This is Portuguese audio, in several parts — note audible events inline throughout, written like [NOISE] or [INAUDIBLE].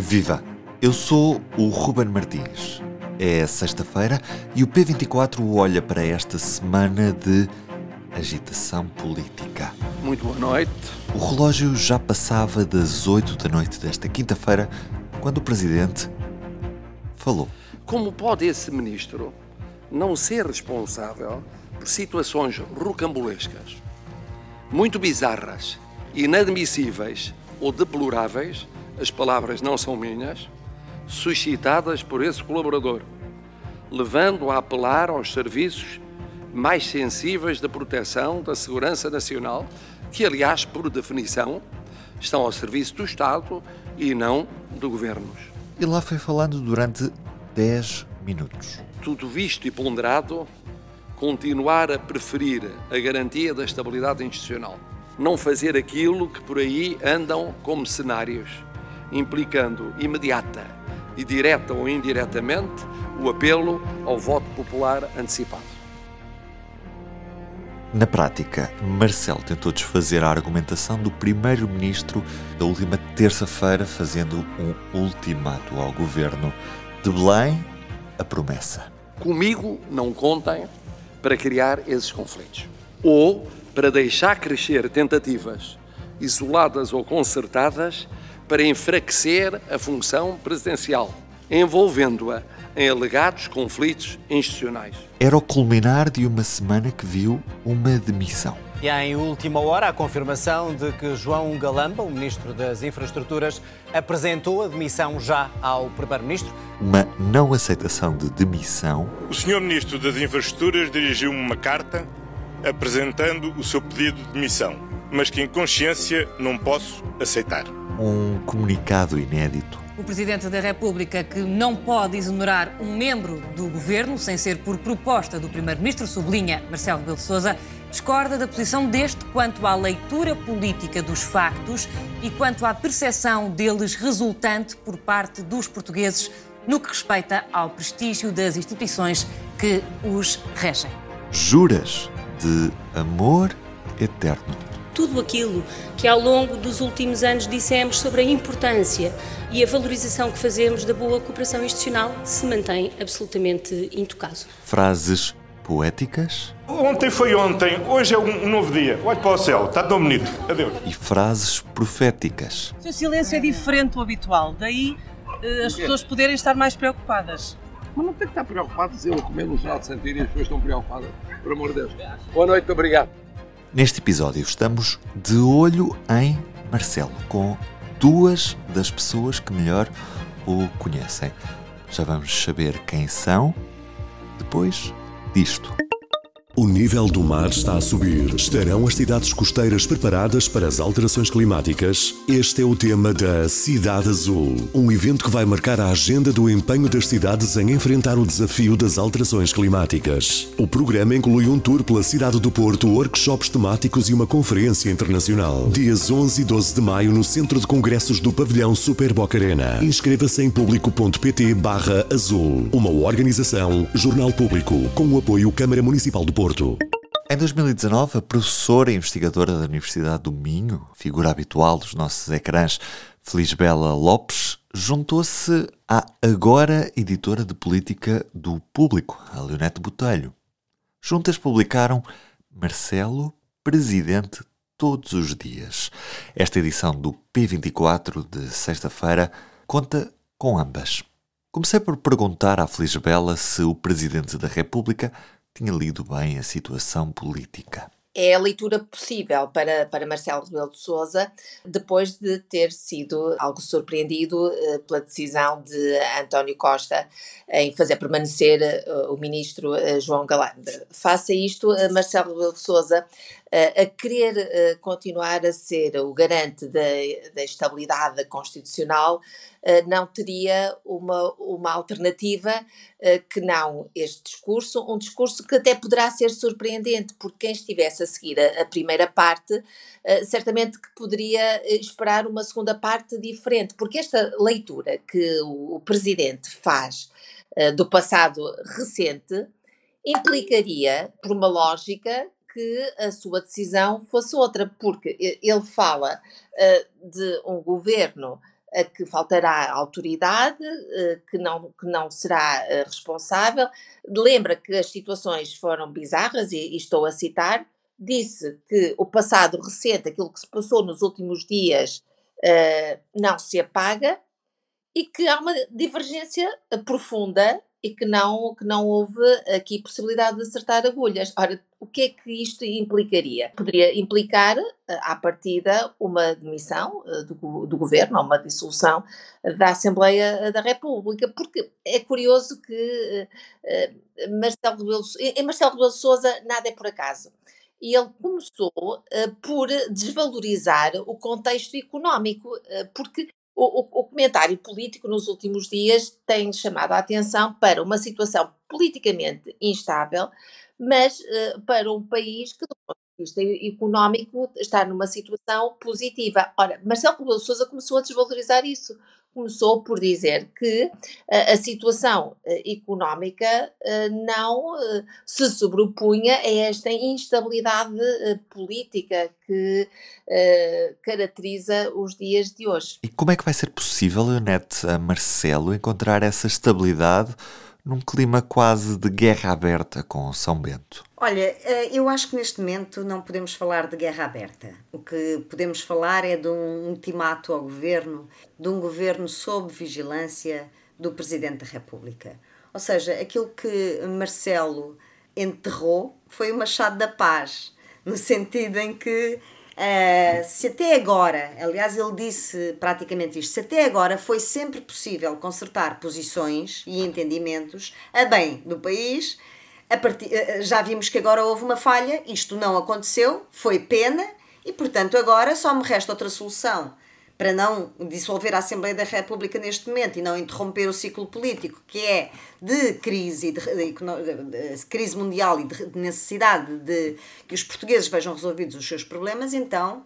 Viva! Eu sou o Ruben Martins. É sexta-feira e o P24 olha para esta semana de agitação política. Muito boa noite. O relógio já passava das 8 da noite desta quinta-feira quando o presidente falou. Como pode esse ministro não ser responsável por situações rocambolescas, muito bizarras, inadmissíveis ou deploráveis? As palavras não são minhas suscitadas por esse colaborador, levando a apelar aos serviços mais sensíveis da proteção da segurança nacional, que, aliás, por definição, estão ao serviço do Estado e não de governos. E lá foi falando durante 10 minutos. Tudo visto e ponderado, continuar a preferir a garantia da estabilidade institucional. Não fazer aquilo que por aí andam como cenários, implicando imediata e direta ou indiretamente o apelo ao voto popular antecipado. Na prática, Marcelo tentou desfazer a argumentação do primeiro-ministro da última terça-feira, fazendo um ultimato ao governo. De Belém, a promessa. Comigo não contem para criar esses conflitos. Ou para deixar crescer tentativas, isoladas ou concertadas, para enfraquecer a função presidencial, envolvendo-a em alegados conflitos institucionais. Era o culminar de uma semana que viu uma demissão. E em última hora, a confirmação de que João Galamba, o Ministro das Infraestruturas, apresentou a demissão já ao Primeiro-Ministro. Uma não aceitação de demissão. O Sr. Ministro das Infraestruturas dirigiu-me uma carta apresentando o seu pedido de demissão, mas que em consciência não posso aceitar um comunicado inédito. O Presidente da República, que não pode exonerar um membro do governo sem ser por proposta do Primeiro-Ministro, sublinha Marcelo Rebelo de Sousa, discorda da posição deste quanto à leitura política dos factos e quanto à percepção deles resultante por parte dos portugueses no que respeita ao prestígio das instituições que os regem. Juras de amor eterno tudo aquilo que ao longo dos últimos anos dissemos sobre a importância e a valorização que fazemos da boa cooperação institucional se mantém absolutamente intocado. Frases poéticas? Ontem foi ontem, hoje é um novo dia. Olhe para o céu, está tão bonito. Adeus. E frases proféticas. O silêncio é diferente do habitual, daí uh, as pessoas poderem estar mais preocupadas. Mas não tem que estar preocupados eu a comer no final de sentir e as pessoas estão preocupadas, por amor de Deus. Boa noite, obrigado. Neste episódio estamos de olho em Marcelo, com duas das pessoas que melhor o conhecem. Já vamos saber quem são depois disto. O nível do mar está a subir. Estarão as cidades costeiras preparadas para as alterações climáticas? Este é o tema da Cidade Azul, um evento que vai marcar a agenda do empenho das cidades em enfrentar o desafio das alterações climáticas. O programa inclui um tour pela cidade do Porto, workshops temáticos e uma conferência internacional. Dias 11 e 12 de maio no Centro de Congressos do Pavilhão Super Boca Arena. Inscreva-se em público.pt barra azul. Uma organização, Jornal Público, com o apoio Câmara Municipal do Porto. Porto. Em 2019, a professora e investigadora da Universidade do Minho, figura habitual dos nossos ecrãs, Felisbela Lopes, juntou-se à agora editora de política do Público, a Leonete Botelho. Juntas publicaram Marcelo, Presidente todos os dias. Esta edição do P24 de sexta-feira conta com ambas. Comecei por perguntar à Felisbela se o Presidente da República tinha lido bem a situação política. É a leitura possível para, para Marcelo Rebelo de Sousa, depois de ter sido algo surpreendido uh, pela decisão de António Costa em fazer permanecer uh, o ministro uh, João Galamba. Face a isto, Marcelo Rebelo de Sousa a querer continuar a ser o garante da, da estabilidade constitucional, não teria uma, uma alternativa que não este discurso, um discurso que até poderá ser surpreendente, porque quem estivesse a seguir a, a primeira parte, certamente que poderia esperar uma segunda parte diferente, porque esta leitura que o, o Presidente faz do passado recente implicaria, por uma lógica, que a sua decisão fosse outra, porque ele fala uh, de um governo a que faltará autoridade, eh, que não, que não será eh, responsável. Lembra que as situações foram bizarras, e, e estou a citar, disse que o passado recente, aquilo que se passou nos últimos dias, não se apaga e que há uma divergência profunda e que não, que não houve aqui possibilidade de acertar agulhas. Ora, o que é que isto implicaria? Poderia implicar, eh, à partida, uma demissão eh, do, do governo, uma dissolução da Assembleia da República, porque é curioso que Marcelo Rebelo, em Marcelo Rebelo Sousa nada é por acaso. E ele começou por desvalorizar o contexto económico, porque o, o, o, comentário político nos últimos dias tem chamado a atenção para uma situação politicamente instável, mas uh, para um país que, do ponto de vista económico, está numa situação positiva. Ora, Marcelo Rebelo Sousa começou a desvalorizar isso começou por dizer que a, a situação uh, económica uh, não se sobrepunha a esta instabilidade política que caracteriza os dias de hoje. E como é que vai ser possível, Leonete, a Marcelo encontrar essa estabilidade num clima quase de guerra aberta com São Bento? Olha, eh, eu acho que neste momento não podemos falar de guerra aberta. O que podemos falar é de um ultimato ao governo, de um governo sob vigilância do Presidente da República. Ou seja, aquilo que Marcelo enterrou foi o Machado da Paz, no sentido em que Uh, se até agora, aliás, ele disse praticamente isto, se até agora foi sempre possível consertar posições e entendimentos a bem do país, Partir, eh, já vimos que agora houve uma falha, isto não aconteceu, foi pena, e portanto agora só me resta outra solução para não dissolver a Assembleia da República neste momento e não interromper o ciclo político, que é de crise, de, de, de, de crise mundial e de necessidade de que os portugueses vejam resolvidos os seus problemas, então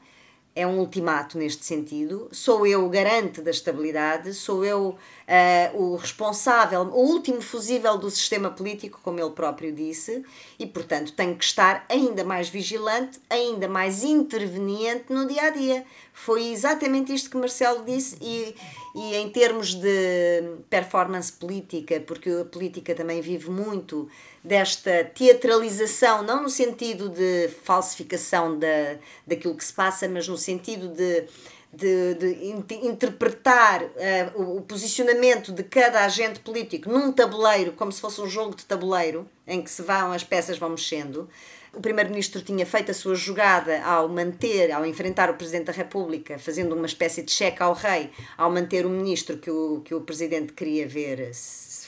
é um ultimato neste sentido. Sou eu o garante da estabilidade, sou eu uh, o responsável, o último fusível do sistema político, como ele próprio disse, e portanto tenho que estar ainda mais vigilante, ainda mais interveniente no dia a dia. Foi exatamente isto que Marcelo disse, e, e em termos de performance política, porque a política também vive muito desta teatralização, não no sentido de falsificação da, daquilo que se passa, mas no sentido de, de, de interpretar uh, o, o, posicionamento de cada agente político num tabuleiro, como se fosse um jogo de tabuleiro, em que se vão, as peças vão mexendo. O primeiro-ministro tinha feito a sua jogada ao manter, ao enfrentar o presidente da República, fazendo uma espécie de cheque ao rei, ao manter o ministro que o, que o presidente queria ver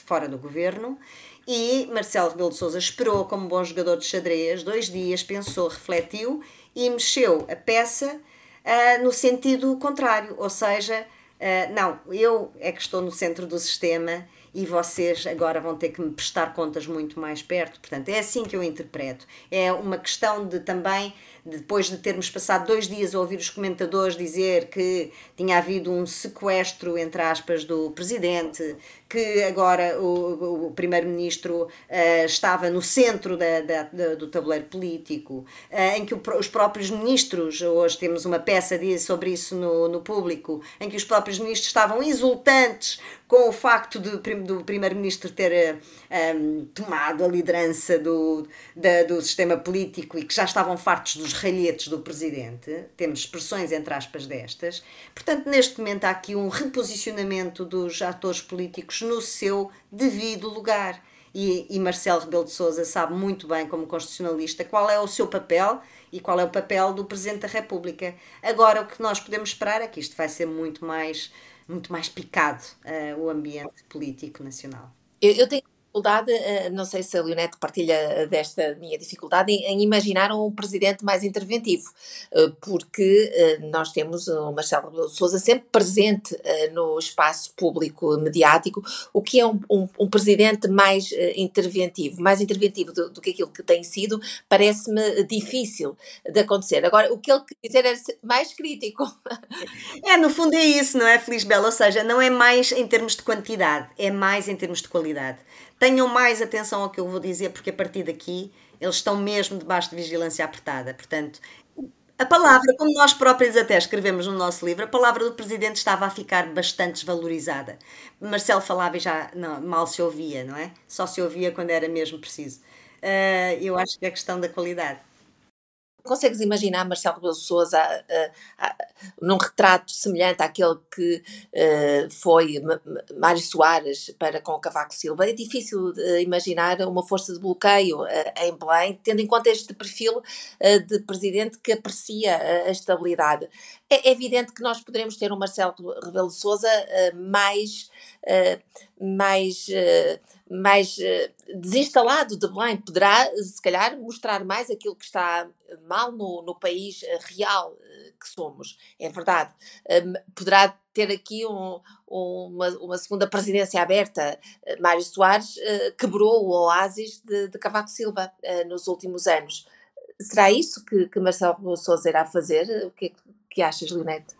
fora do governo. E Marcelo Rebelo de Sousa esperou como bom jogador de xadrez, dois dias, pensou, refletiu e mexeu a peça uh, no sentido contrário, ou seja, uh, não, eu é que estou no centro do sistema e vocês agora vão ter que me prestar contas muito mais perto. Portanto, é assim que eu interpreto. É uma questão de também depois de termos passado dois dias a ouvir os comentadores dizer que tinha havido um sequestro, entre aspas, do presidente, que agora o, o primeiro-ministro uh, estava no centro da, da, da, do tabuleiro político, uh, em que o, os próprios ministros, hoje temos uma peça de, sobre isso no, no público, em que os próprios ministros estavam exultantes com o facto de, do primeiro-ministro ter um, tomado a liderança do, da, do sistema político e que já estavam fartos dos ralhetes do presidente, temos expressões entre aspas destas. Portanto, neste momento há aqui um reposicionamento dos atores políticos no seu devido lugar. E, e Marcelo Rebelo de Sousa sabe muito bem, como constitucionalista, qual é o seu papel e qual é o papel do Presidente da República. Agora, o que nós podemos esperar é que isto vai ser muito mais, muito mais picado, uh, o ambiente político nacional. Eu, eu tenho dificuldade, eh, não sei se a Leonete partilha desta minha dificuldade, em, imaginar um presidente mais interventivo, eh, porque eh, nós temos o Marcelo Rebelo de sempre presente no espaço público mediático, o que é um, um, um presidente mais interventivo, mais interventivo do, do, que aquilo que tem sido, parece-me difícil de acontecer. Agora, o que ele quer dizer é mais crítico. É, no fundo é isso, não é, Feliz Bela? Ou seja, não é mais em termos de quantidade, é mais em termos de qualidade. Tenham mais atenção ao que eu vou dizer, porque a partir daqui eles estão mesmo debaixo de vigilância apertada. Portanto, A palavra, como nós próprios até escrevemos no nosso livro, a palavra do Presidente estava a ficar bastante desvalorizada. Marcelo falava e já não, mal se ouvia, não é? Só se ouvia quando era mesmo preciso. Uh, eu acho que é questão da qualidade. Consegues imaginar Marcelo Rebelo de Sousa num retrato semelhante àquele que uh, foi Mário Soares para com Cavaco Silva? É difícil imaginar uma força de bloqueio uh, em Belém, tendo em conta este perfil de presidente que aprecia a estabilidade. É evidente que nós poderemos ter um Marcelo Rebelo de Sousa mais, mais mais desinstalado de Belém, poderá, se calhar, mostrar mais aquilo que está mal no, no país real que somos, é verdade. Um, poderá ter aqui um, uma, uma, segunda presidência aberta. Mário Soares quebrou o oásis de, de Cavaco Silva nos últimos anos. Será isso que, que Marcelo Sousa irá fazer? O que, é que achas, Leonete?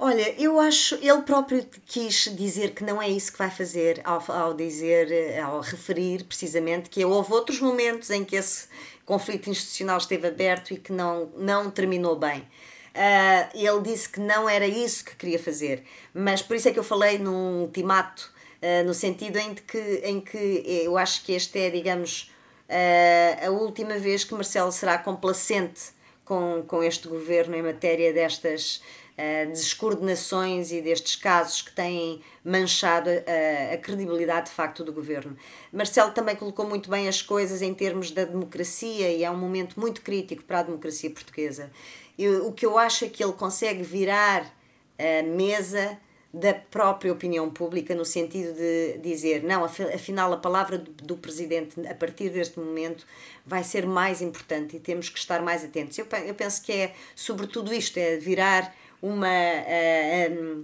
Olha, eu acho, ele próprio quis dizer que não é isso que vai fazer ao, ao dizer, ao referir precisamente que houve outros momentos em que esse conflito institucional esteve aberto e que não, não terminou bem. Uh, ele disse que não era isso que queria fazer, mas por isso é que eu falei num ultimato, uh, no sentido em que, em que eu acho que este é, digamos, uh, a última vez que Marcelo será complacente com, com este governo em matéria destas uh, descoordenações e destes casos que têm manchado a, a credibilidade de facto do governo. Marcelo também colocou muito bem as coisas em termos da democracia e é um momento muito crítico para a democracia portuguesa. Eu, o que eu acho é que ele consegue virar a mesa da própria opinião pública, no sentido de dizer, não, afinal a palavra do, presidente a partir deste momento vai ser mais importante e temos que estar mais atentos. Eu penso que é sobretudo isto, é virar uma, uh,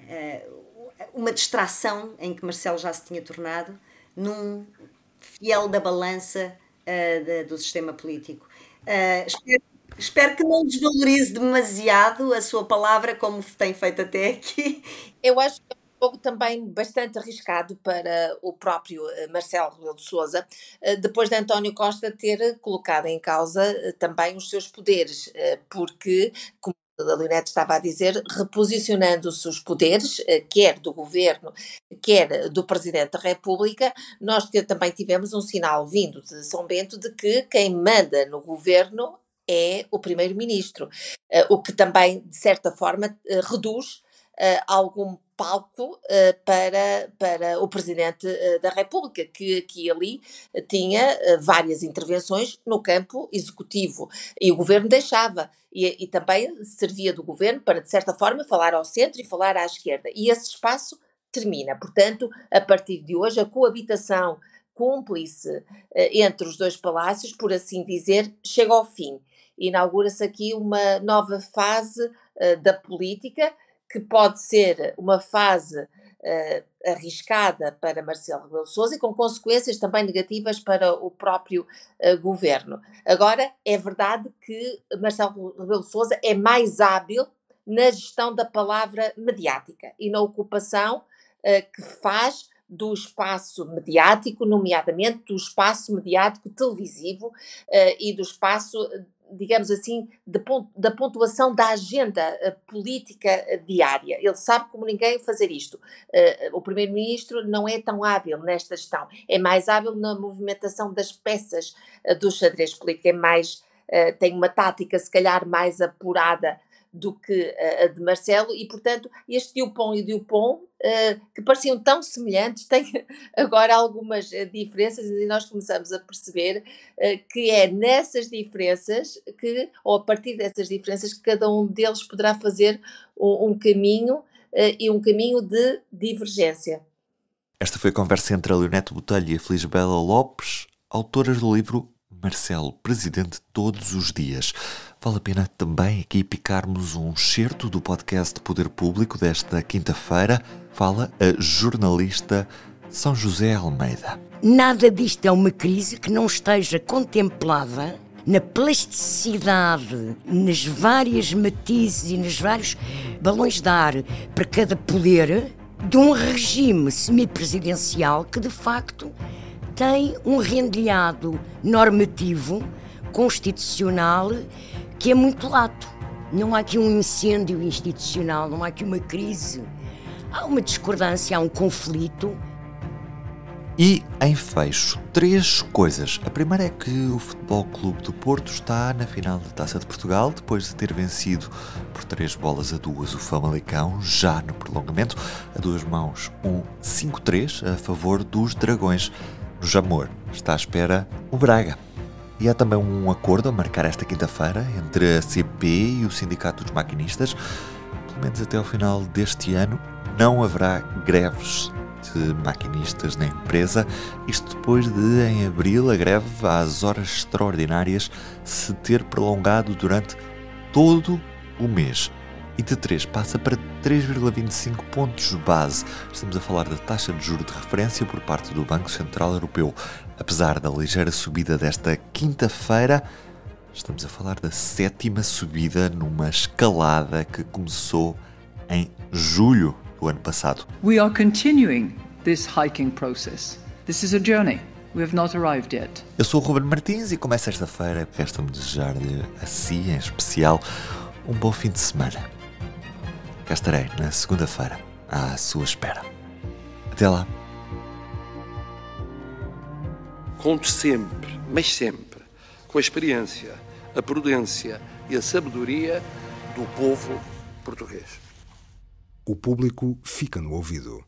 uh, uma distração em que Marcelo já se tinha tornado num fiel da balança uh, do sistema político. espero, espero que não desvalorize demasiado a sua palavra como tem feito até aqui. Eu acho que jogo também bastante arriscado para o próprio Marcelo Rebelo de Sousa, depois de António Costa ter colocado em causa também os seus poderes, porque, como a Leonete estava a dizer, reposicionando-se os poderes, eh, quer do governo, quer do Presidente da República, nós também tivemos um sinal vindo de São Bento de que quem manda no governo é o Primeiro-Ministro, eh, o que também, de certa forma, eh, reduz algum palco uh, para, para o Presidente uh, da República, que aqui e ali uh, tinha várias intervenções no campo executivo e o governo deixava. E, e, também servia do governo para, de certa forma, falar ao centro e falar à esquerda. E esse espaço termina. Portanto, a partir de hoje, a coabitação cúmplice entre os dois palácios, por assim dizer, chega ao fim. Inaugura-se aqui uma nova fase da política que pode ser uma fase uh, arriscada para Marcelo Rebelo Sousa e com consequências também negativas para o próprio uh, governo. Agora, é verdade que Marcelo Rebelo Sousa é mais hábil na gestão da palavra mediática e na ocupação uh, que faz do espaço mediático, nomeadamente do espaço mediático televisivo uh, e do espaço digamos assim, da pontuação da agenda eh, política eh, diária. Ele sabe como ninguém fazer isto. Eh, o Primeiro-Ministro não é tão hábil nesta gestão, é mais hábil na movimentação das peças do xadrez político, é mais, tem uma tática se calhar mais apurada do que a de Marcelo, e portanto este Dupont e Dupont, uh, que pareciam tão semelhantes, [LAUGHS] têm agora algumas eh, diferenças, e nós começamos a perceber que é nessas diferenças que, ou a partir dessas diferenças, que cada um deles poderá fazer um, um caminho e um caminho de divergência. Esta foi a conversa entre a Leonete Botelho e a Felisbela Lopes, autoras do livro Marcelo, presidente todos os dias. Vale a pena também aqui picarmos um certo do podcast Poder Público desta quinta-feira. Fala a jornalista São José Almeida. Nada disto é uma crise que não esteja contemplada na plasticidade, nas várias matizes e nos vários balões de ar para cada poder de um regime semipresidencial que de facto tem um rendilhado normativo, constitucional, que é muito lato. Não há aqui um incêndio institucional, não há aqui uma crise. Há uma discordância, há um conflito e, em fecho, três coisas. A primeira é que o Futebol Clube do Porto está na final da Taça de Portugal, depois de ter vencido por três bolas a duas o Famalicão, já no prolongamento, a duas mãos, um 5-3 a favor dos Dragões. No Jamor está à espera o Braga. E há também um acordo a marcar esta quinta-feira entre a CP e o Sindicato dos Maquinistas. Pelo menos até ao final deste ano, não haverá greves de maquinistas na empresa, isto depois de, em abril, a greve às horas extraordinárias se ter prolongado durante todo o mês. E de 3 passa para 3,25 pontos base. Estamos a falar da taxa de juro de referência por parte do Banco Central Europeu. Apesar da ligeira subida desta quinta-feira, estamos a falar da sétima subida numa escalada que começou em julho do ano passado. We are continuing this hiking process. This is a journey. We have not arrived yet. Eu sou o Ruben Martins e começa esta feira. Resta-me desejar-lhe a si, em especial, um bom fim de semana. Cá estarei na segunda-feira, à sua espera. Até lá. Conto sempre, mas sempre, com a experiência, a prudência e a sabedoria do povo português. O público fica no ouvido.